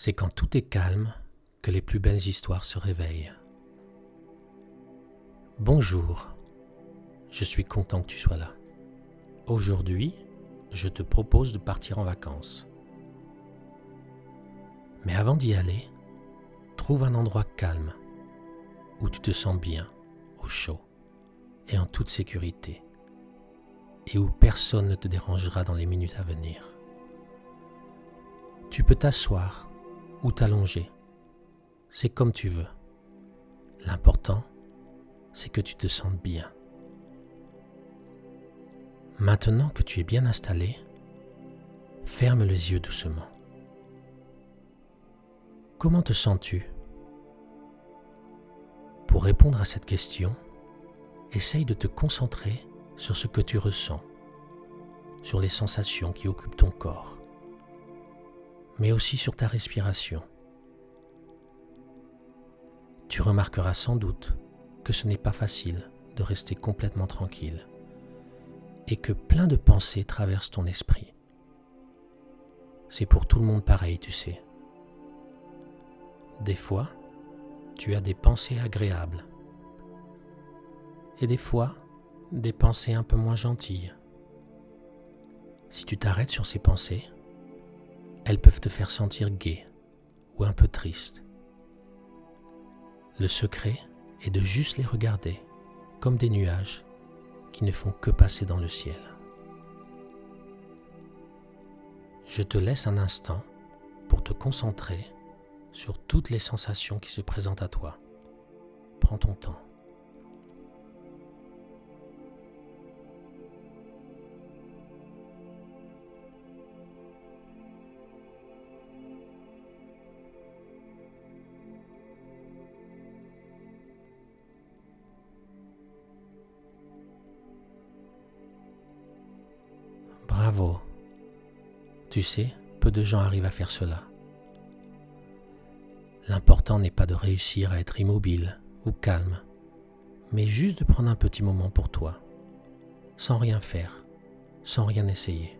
C'est quand tout est calme que les plus belles histoires se réveillent. Bonjour, je suis content que tu sois là. Aujourd'hui, je te propose de partir en vacances. Mais avant d'y aller, trouve un endroit calme où tu te sens bien, au chaud et en toute sécurité, et où personne ne te dérangera dans les minutes à venir. Tu peux t'asseoir ou t'allonger, c'est comme tu veux. L'important, c'est que tu te sentes bien. Maintenant que tu es bien installé, ferme les yeux doucement. Comment te sens-tu? Pour répondre à cette question, essaye de te concentrer sur ce que tu ressens, sur les sensations qui occupent ton corps, mais aussi sur ta respiration. Tu remarqueras sans doute que ce n'est pas facile de rester complètement tranquille et que plein de pensées traversent ton esprit. C'est pour tout le monde pareil, tu sais. Des fois, tu as des pensées agréables et des fois, des pensées un peu moins gentilles. Si tu t'arrêtes sur ces pensées, elles peuvent te faire sentir gai ou un peu triste. Le secret est de juste les regarder comme des nuages qui ne font que passer dans le ciel. Je te laisse un instant pour te concentrer sur toutes les sensations qui se présentent à toi. Prends ton temps. Bravo. Tu sais, peu de gens arrivent à faire cela. L'important n'est pas de réussir à être immobile ou calme, mais juste de prendre un petit moment pour toi, sans rien faire, sans rien essayer.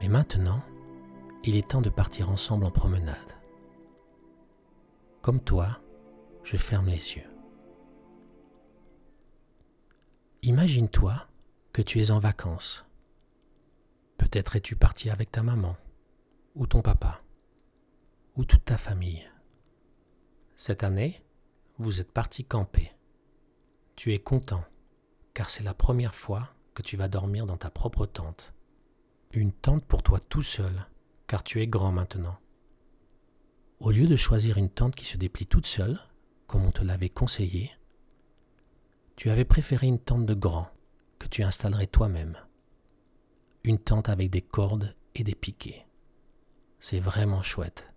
Mais maintenant, il est temps de partir ensemble en promenade. Comme toi, je ferme les yeux. Imagine-toi tu es en vacances. Peut-être es-tu parti avec ta maman, ou ton papa, ou toute ta famille. Cette année, vous êtes parti camper. Tu es content, car c'est la première fois que tu vas dormir dans ta propre tente. Une tente pour toi tout seul, car tu es grand maintenant. Au lieu de choisir une tente qui se déplie toute seule, comme on te l'avait conseillé, tu avais préféré une tente de grand, tu installerais toi-même. Une tente avec des cordes et des piquets. C'est vraiment chouette.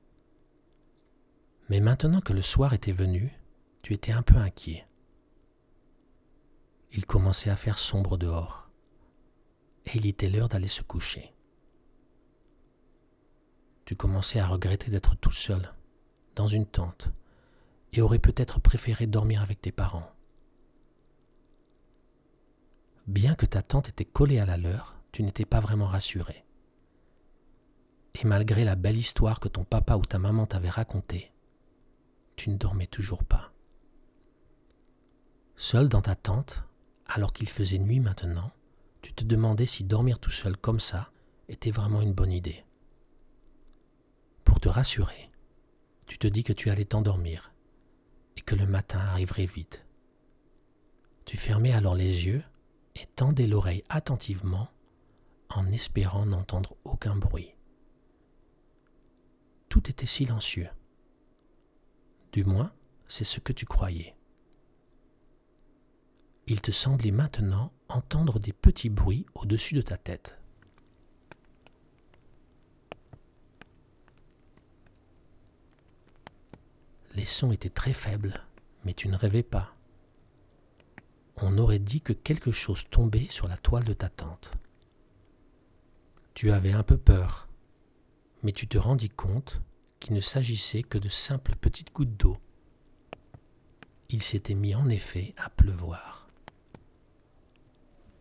Mais maintenant que le soir était venu, tu étais un peu inquiet. Il commençait à faire sombre dehors, et il était l'heure d'aller se coucher. Tu commençais à regretter d'être tout seul, dans une tente, et aurais peut-être préféré dormir avec tes parents. Bien que ta tante était collée à la leur, tu n'étais pas vraiment rassuré. Et malgré la belle histoire que ton papa ou ta maman t'avaient racontée, tu ne dormais toujours pas. Seul dans ta tente, alors qu'il faisait nuit maintenant, tu te demandais si dormir tout seul comme ça était vraiment une bonne idée. Pour te rassurer, tu te dis que tu allais t'endormir et que le matin arriverait vite. Tu fermais alors les yeux et tendait l'oreille attentivement en espérant n'entendre aucun bruit. Tout était silencieux. Du moins, c'est ce que tu croyais. Il te semblait maintenant entendre des petits bruits au-dessus de ta tête. Les sons étaient très faibles, mais tu ne rêvais pas on aurait dit que quelque chose tombait sur la toile de ta tente. Tu avais un peu peur, mais tu te rendis compte qu'il ne s'agissait que de simples petites gouttes d'eau. Il s'était mis en effet à pleuvoir.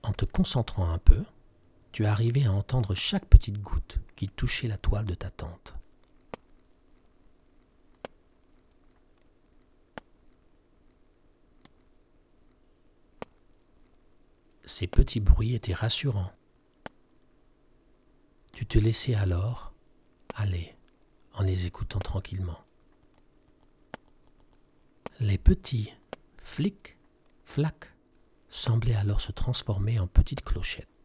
En te concentrant un peu, tu arrivais à entendre chaque petite goutte qui touchait la toile de ta tente. Ces petits bruits étaient rassurants. Tu te laissais alors aller en les écoutant tranquillement. Les petits flics, flacs semblaient alors se transformer en petites clochettes.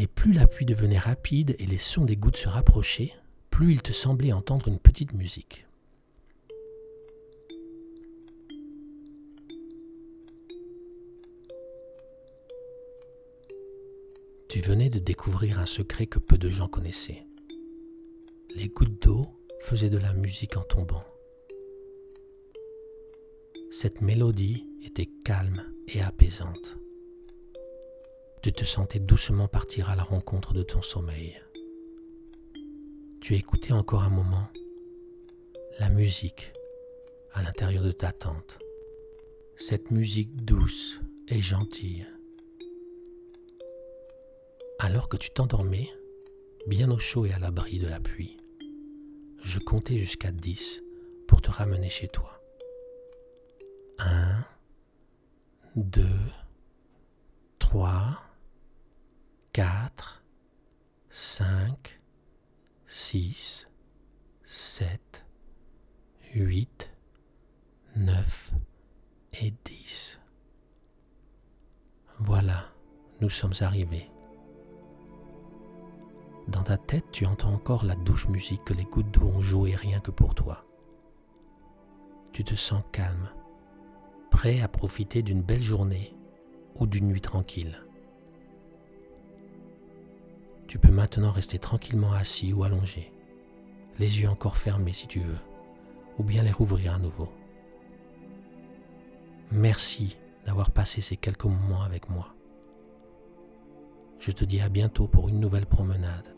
Et plus la pluie devenait rapide et les sons des gouttes se rapprochaient, plus il te semblait entendre une petite musique. Tu venais de découvrir un secret que peu de gens connaissaient. Les gouttes d'eau faisaient de la musique en tombant. Cette mélodie était calme et apaisante tu te sentais doucement partir à la rencontre de ton sommeil. Tu écoutais encore un moment la musique à l'intérieur de ta tente, cette musique douce et gentille. Alors que tu t'endormais, bien au chaud et à l'abri de la pluie, je comptais jusqu'à dix pour te ramener chez toi. Un, deux, trois, 4, 5, 6, 7, 8, 9 et 10. Voilà, nous sommes arrivés. Dans ta tête, tu entends encore la douce musique que les gouttes d'eau ont joué rien que pour toi. Tu te sens calme, prêt à profiter d'une belle journée ou d'une nuit tranquille. Tu peux maintenant rester tranquillement assis ou allongé, les yeux encore fermés si tu veux, ou bien les rouvrir à nouveau. Merci d'avoir passé ces quelques moments avec moi. Je te dis à bientôt pour une nouvelle promenade.